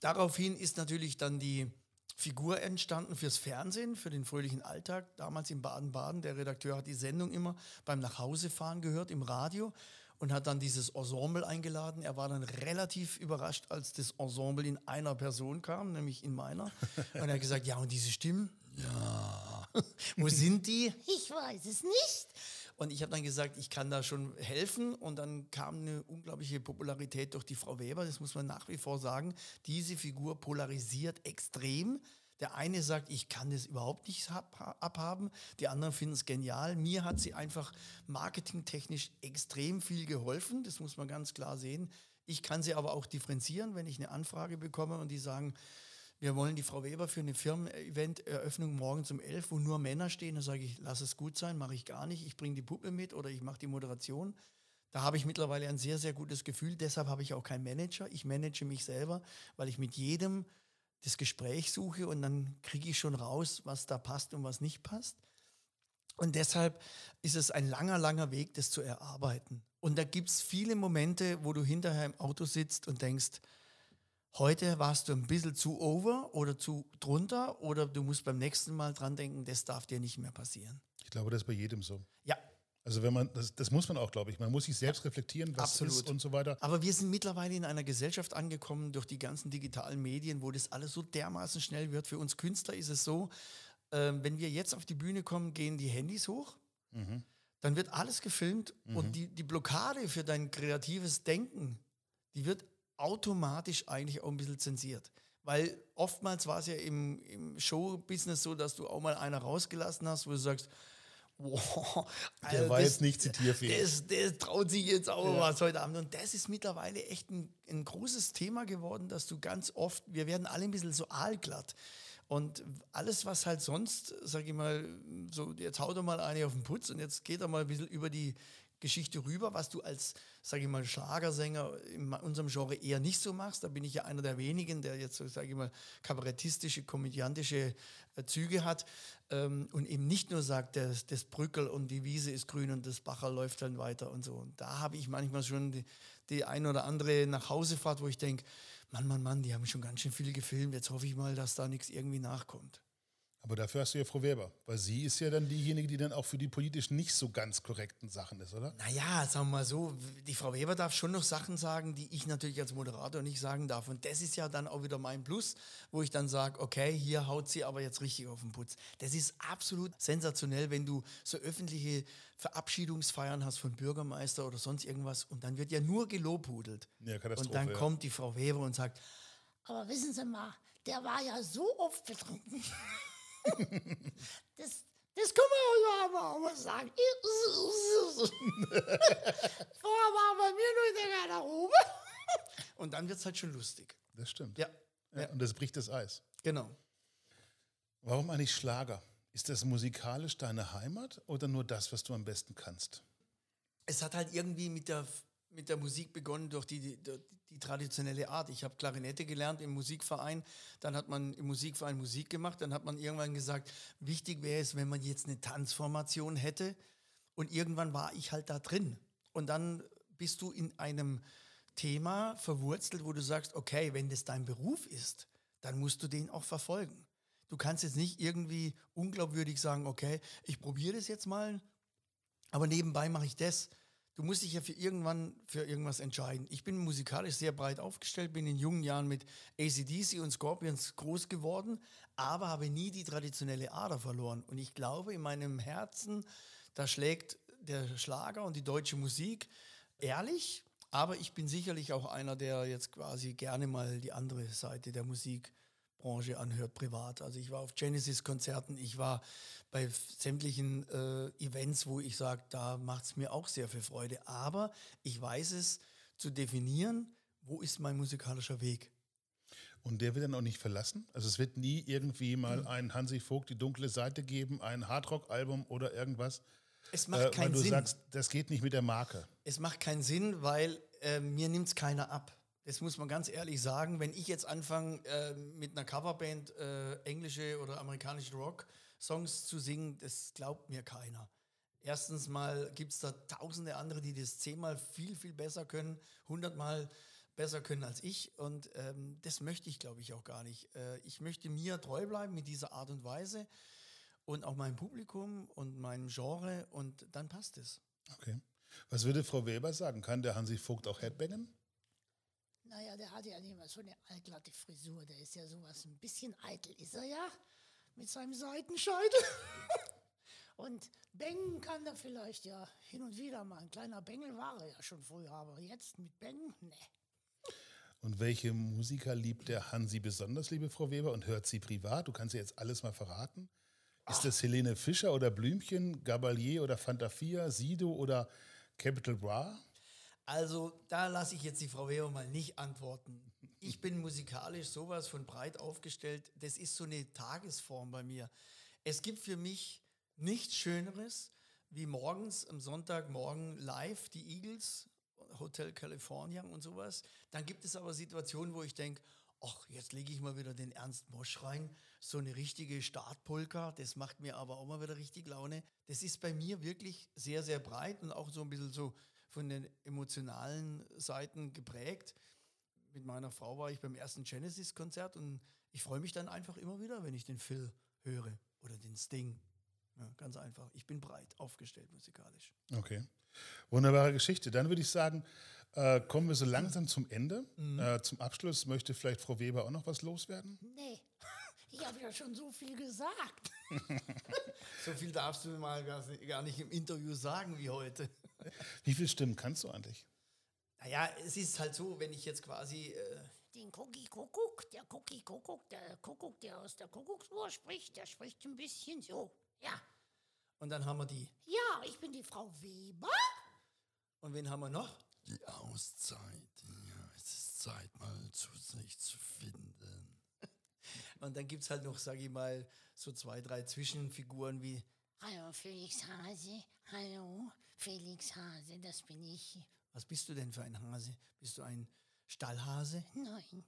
Daraufhin ist natürlich dann die Figur entstanden fürs Fernsehen, für den fröhlichen Alltag. Damals in Baden-Baden. Der Redakteur hat die Sendung immer beim Nachhausefahren gehört im Radio und hat dann dieses Ensemble eingeladen. Er war dann relativ überrascht, als das Ensemble in einer Person kam, nämlich in meiner. Und er hat gesagt, ja, und diese Stimmen? Ja. Wo sind die? Ich weiß es nicht. Und ich habe dann gesagt, ich kann da schon helfen. Und dann kam eine unglaubliche Popularität durch die Frau Weber. Das muss man nach wie vor sagen. Diese Figur polarisiert extrem. Der eine sagt, ich kann das überhaupt nicht abhaben, die anderen finden es genial. Mir hat sie einfach marketingtechnisch extrem viel geholfen, das muss man ganz klar sehen. Ich kann sie aber auch differenzieren, wenn ich eine Anfrage bekomme und die sagen, wir wollen die Frau Weber für eine Firmen-Event-Eröffnung morgens um 11, wo nur Männer stehen. Da sage ich, lass es gut sein, mache ich gar nicht. Ich bringe die Puppe mit oder ich mache die Moderation. Da habe ich mittlerweile ein sehr, sehr gutes Gefühl. Deshalb habe ich auch keinen Manager. Ich manage mich selber, weil ich mit jedem das Gespräch suche und dann kriege ich schon raus, was da passt und was nicht passt. Und deshalb ist es ein langer, langer Weg, das zu erarbeiten. Und da gibt es viele Momente, wo du hinterher im Auto sitzt und denkst, heute warst du ein bisschen zu over oder zu drunter oder du musst beim nächsten Mal dran denken, das darf dir nicht mehr passieren. Ich glaube, das ist bei jedem so. Ja. Also wenn man, das, das muss man auch, glaube ich. Man muss sich selbst reflektieren, was Absolut. ist und so weiter. Aber wir sind mittlerweile in einer Gesellschaft angekommen durch die ganzen digitalen Medien, wo das alles so dermaßen schnell wird. Für uns Künstler ist es so, äh, wenn wir jetzt auf die Bühne kommen, gehen die Handys hoch. Mhm. Dann wird alles gefilmt mhm. und die, die Blockade für dein kreatives Denken, die wird automatisch eigentlich auch ein bisschen zensiert. Weil oftmals war es ja im, im Show-Business so, dass du auch mal einer rausgelassen hast, wo du sagst, wow, der war das, jetzt nicht zitierfähig. Das, das traut sich jetzt auch ja. was heute Abend. Und das ist mittlerweile echt ein, ein großes Thema geworden, dass du ganz oft, wir werden alle ein bisschen so aalglatt. Und alles, was halt sonst, sag ich mal, so, jetzt haut er mal eine auf den Putz und jetzt geht er mal ein bisschen über die Geschichte rüber, was du als, sage ich mal, Schlagersänger in unserem Genre eher nicht so machst. Da bin ich ja einer der wenigen, der jetzt, sage ich mal, kabarettistische, komödiantische äh, Züge hat ähm, und eben nicht nur sagt, das, das Brückel und die Wiese ist grün und das Bacher läuft dann weiter und so. Und da habe ich manchmal schon die, die ein oder andere Nachhausefahrt, wo ich denke, Mann, Mann, Mann, die haben schon ganz schön viel gefilmt. Jetzt hoffe ich mal, dass da nichts irgendwie nachkommt. Aber dafür hast du ja Frau Weber, weil sie ist ja dann diejenige, die dann auch für die politisch nicht so ganz korrekten Sachen ist, oder? Naja, sagen wir mal so, die Frau Weber darf schon noch Sachen sagen, die ich natürlich als Moderator nicht sagen darf. Und das ist ja dann auch wieder mein Plus, wo ich dann sage, okay, hier haut sie aber jetzt richtig auf den Putz. Das ist absolut sensationell, wenn du so öffentliche Verabschiedungsfeiern hast von Bürgermeister oder sonst irgendwas und dann wird ja nur gelobhudelt. Ja, Katastrophe. Und dann ja. kommt die Frau Weber und sagt, aber wissen Sie mal, der war ja so oft betrunken. das, das können wir aber auch mal sagen. Vorher war bei mir nur in der Garderobe. Und dann wird es halt schon lustig. Das stimmt. Ja. ja. Und das bricht das Eis. Genau. Warum eigentlich Schlager? Ist das musikalisch deine Heimat oder nur das, was du am besten kannst? Es hat halt irgendwie mit der mit der Musik begonnen durch die, die, die traditionelle Art. Ich habe Klarinette gelernt im Musikverein, dann hat man im Musikverein Musik gemacht, dann hat man irgendwann gesagt, wichtig wäre es, wenn man jetzt eine Tanzformation hätte. Und irgendwann war ich halt da drin. Und dann bist du in einem Thema verwurzelt, wo du sagst, okay, wenn das dein Beruf ist, dann musst du den auch verfolgen. Du kannst jetzt nicht irgendwie unglaubwürdig sagen, okay, ich probiere das jetzt mal, aber nebenbei mache ich das du musst dich ja für irgendwann für irgendwas entscheiden. Ich bin musikalisch sehr breit aufgestellt, bin in jungen Jahren mit ACDC und Scorpions groß geworden, aber habe nie die traditionelle Ader verloren. Und ich glaube, in meinem Herzen, da schlägt der Schlager und die deutsche Musik ehrlich, aber ich bin sicherlich auch einer, der jetzt quasi gerne mal die andere Seite der Musik Branche anhört, privat. Also ich war auf Genesis-Konzerten, ich war bei sämtlichen äh, Events, wo ich sage, da macht es mir auch sehr viel Freude. Aber ich weiß es zu definieren, wo ist mein musikalischer Weg. Und der wird dann auch nicht verlassen? Also es wird nie irgendwie mal mhm. ein Hansi Vogt die dunkle Seite geben, ein Hardrock-Album oder irgendwas? Es macht äh, keinen weil du Sinn. sagst, das geht nicht mit der Marke. Es macht keinen Sinn, weil äh, mir nimmt es keiner ab. Das muss man ganz ehrlich sagen. Wenn ich jetzt anfange, äh, mit einer Coverband äh, englische oder amerikanische Rock-Songs zu singen, das glaubt mir keiner. Erstens mal gibt es da tausende andere, die das zehnmal viel, viel besser können, hundertmal besser können als ich. Und ähm, das möchte ich, glaube ich, auch gar nicht. Äh, ich möchte mir treu bleiben mit dieser Art und Weise und auch meinem Publikum und meinem Genre und dann passt es. Okay. Was würde Frau Weber sagen? Kann der Hansi Vogt auch Headbangen? Naja, der hat ja nicht mal so eine allglatte Frisur. Der ist ja sowas, ein bisschen eitel ist er ja. Mit seinem Seitenscheitel. und Bengen kann er vielleicht ja hin und wieder mal. Ein kleiner Bengel war er ja schon früher, aber jetzt mit Bengen, ne. Und welche Musiker liebt der Hansi besonders, liebe Frau Weber, und hört sie privat? Du kannst ja jetzt alles mal verraten. Ist das Helene Fischer oder Blümchen, Gabalier oder Fantafia, Sido oder Capital Bra? Also da lasse ich jetzt die Frau Weber mal nicht antworten. Ich bin musikalisch sowas von breit aufgestellt. Das ist so eine Tagesform bei mir. Es gibt für mich nichts Schöneres, wie morgens am Sonntagmorgen live die Eagles, Hotel California und sowas. Dann gibt es aber Situationen, wo ich denke, ach, jetzt lege ich mal wieder den Ernst Mosch rein. So eine richtige Startpolka, das macht mir aber auch mal wieder richtig Laune. Das ist bei mir wirklich sehr, sehr breit und auch so ein bisschen so von den emotionalen Seiten geprägt. Mit meiner Frau war ich beim ersten Genesis-Konzert und ich freue mich dann einfach immer wieder, wenn ich den Phil höre oder den Sting. Ja, ganz einfach. Ich bin breit aufgestellt musikalisch. Okay. Wunderbare Geschichte. Dann würde ich sagen, äh, kommen wir so langsam zum Ende. Mhm. Äh, zum Abschluss möchte vielleicht Frau Weber auch noch was loswerden? Nee, ich habe ja schon so viel gesagt. so viel darfst du mal gar nicht im Interview sagen wie heute. Wie viele Stimmen kannst du eigentlich? Naja, es ist halt so, wenn ich jetzt quasi. Äh den Cookie Kuckuck, der Cookie Kuckuck, der Kuckuck, der aus der Kuckucksuhr spricht, der spricht ein bisschen so. Ja. Und dann haben wir die. Ja, ich bin die Frau Weber. Und wen haben wir noch? Die Auszeit. Ja, es ist Zeit, mal zu sich zu finden. Und dann gibt es halt noch, sage ich mal, so zwei, drei Zwischenfiguren wie. Hallo Felix Hase, hallo Felix Hase, das bin ich. Was bist du denn für ein Hase? Bist du ein Stallhase? Nein.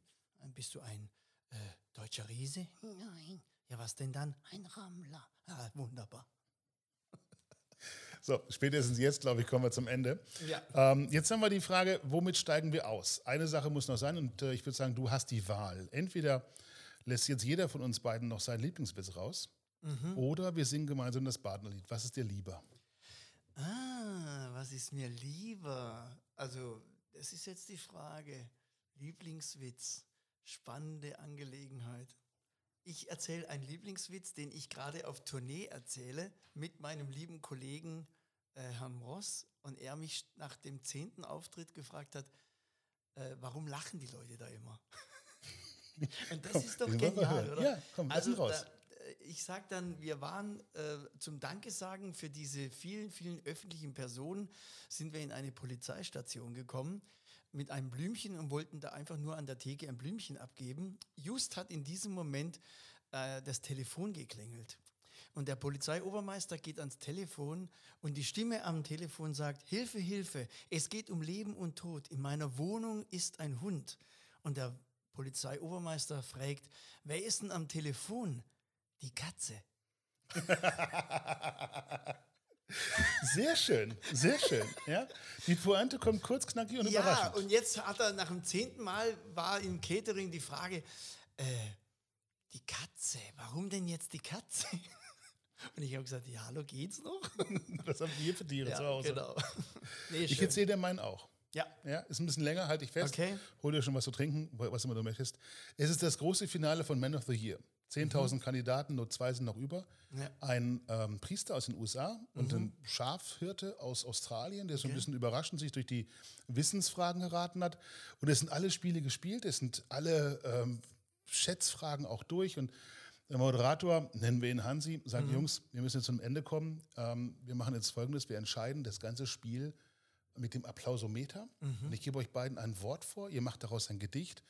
Bist du ein äh, deutscher Riese? Nein. Ja, was denn dann? Ein Rammler. Ah, wunderbar. So, spätestens jetzt, glaube ich, kommen wir zum Ende. Ja. Ähm, jetzt haben wir die Frage, womit steigen wir aus? Eine Sache muss noch sein und äh, ich würde sagen, du hast die Wahl. Entweder lässt jetzt jeder von uns beiden noch seinen Lieblingswitz raus mhm. oder wir singen gemeinsam das Badnerlied. Was ist dir lieber? Ah, was ist mir lieber? Also, das ist jetzt die Frage. Lieblingswitz, spannende Angelegenheit. Ich erzähle einen Lieblingswitz, den ich gerade auf Tournee erzähle, mit meinem lieben Kollegen äh, Herrn Ross. Und er mich nach dem zehnten Auftritt gefragt hat, äh, warum lachen die Leute da immer? Und das komm, ist doch genial, oder? Ja, komm, also, raus. Da, äh, ich sage dann, wir waren äh, zum Danke sagen für diese vielen, vielen öffentlichen Personen, sind wir in eine Polizeistation gekommen mit einem Blümchen und wollten da einfach nur an der Theke ein Blümchen abgeben. Just hat in diesem Moment äh, das Telefon geklingelt. Und der Polizeiobermeister geht ans Telefon und die Stimme am Telefon sagt, Hilfe, Hilfe, es geht um Leben und Tod. In meiner Wohnung ist ein Hund. Und der Polizeiobermeister fragt, wer ist denn am Telefon? Die Katze. Sehr schön, sehr schön. Ja? Die Pointe kommt kurz, knackig und ja, überraschend. Ja, und jetzt hat er nach dem zehnten Mal war im Catering die Frage, äh, die Katze, warum denn jetzt die Katze? Und ich habe gesagt, ja, hallo, geht's noch? Was haben wir für Tiere ja, zu Hause? Genau. Nee, ich erzähle dir meinen auch. Ja. ja. Ist ein bisschen länger, halte ich fest. Okay. Hol dir schon was zu trinken, was immer du möchtest. Es ist das große Finale von Man of the Year. 10.000 mhm. Kandidaten, nur zwei sind noch über. Ja. Ein ähm, Priester aus den USA und mhm. ein Schafhirte aus Australien, der so ein bisschen überraschend sich durch die Wissensfragen geraten hat. Und es sind alle Spiele gespielt, es sind alle ähm, Schätzfragen auch durch. Und der Moderator, nennen wir ihn Hansi, sagt, mhm. Jungs, wir müssen jetzt zum Ende kommen. Ähm, wir machen jetzt Folgendes, wir entscheiden das ganze Spiel mit dem Applausometer. Mhm. Und ich gebe euch beiden ein Wort vor, ihr macht daraus ein Gedicht.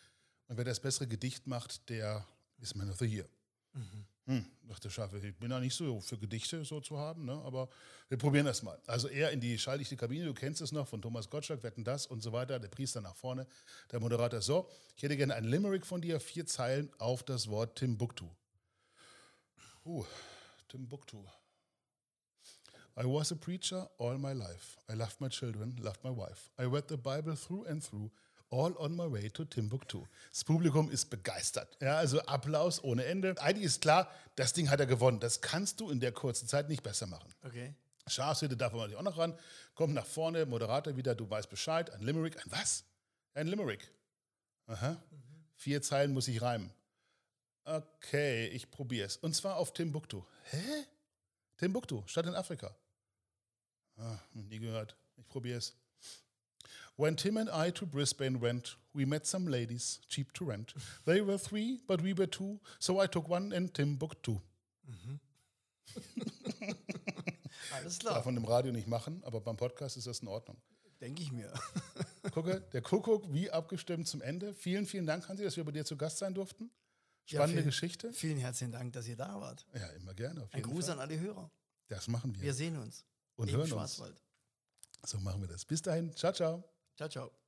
Und wer das bessere Gedicht macht, der ist Man of the Year. Mhm. Hm, dachte Schaffe, ich bin ja nicht so für Gedichte so zu haben, ne? aber wir probieren das mal. Also er in die schalldichte Kabine, du kennst es noch von Thomas Gottschalk, wetten das und so weiter, der Priester nach vorne, der Moderator, so, ich hätte gerne ein Limerick von dir, vier Zeilen auf das Wort Timbuktu. Uh, Timbuktu. I was a preacher all my life. I loved my children, loved my wife. I read the Bible through and through All on my way to Timbuktu. Das Publikum ist begeistert. Ja, also Applaus ohne Ende. Eigentlich ist klar, das Ding hat er gewonnen. Das kannst du in der kurzen Zeit nicht besser machen. Okay. Schafshütte darf man auch noch ran. Kommt nach vorne, Moderator wieder, du weißt Bescheid. Ein Limerick. Ein was? Ein Limerick. Aha. Mhm. Vier Zeilen muss ich reimen. Okay, ich probiere es. Und zwar auf Timbuktu. Hä? Timbuktu, Stadt in Afrika. Ah, nie gehört. Ich probiere es. When Tim and I to Brisbane went, we met some ladies, cheap to rent. They were three, but we were two, so I took one and Tim booked two. Alles Darf klar, man im Radio nicht machen, aber beim Podcast ist das in Ordnung. denke ich mir. Gucke, der Kuckuck, wie abgestimmt zum Ende. Vielen, vielen Dank, Hansi, dass wir bei dir zu Gast sein durften. Spannende vielen- Geschichte. Vielen herzlichen Dank, dass ihr da wart. Ja, immer gerne. Ein Gruß Fall. an alle Hörer. Das machen wir. Wir sehen uns Und im hören uns. Schwarzwald. So machen wir das. Bis dahin. Ciao, ciao. Ciao, ciao.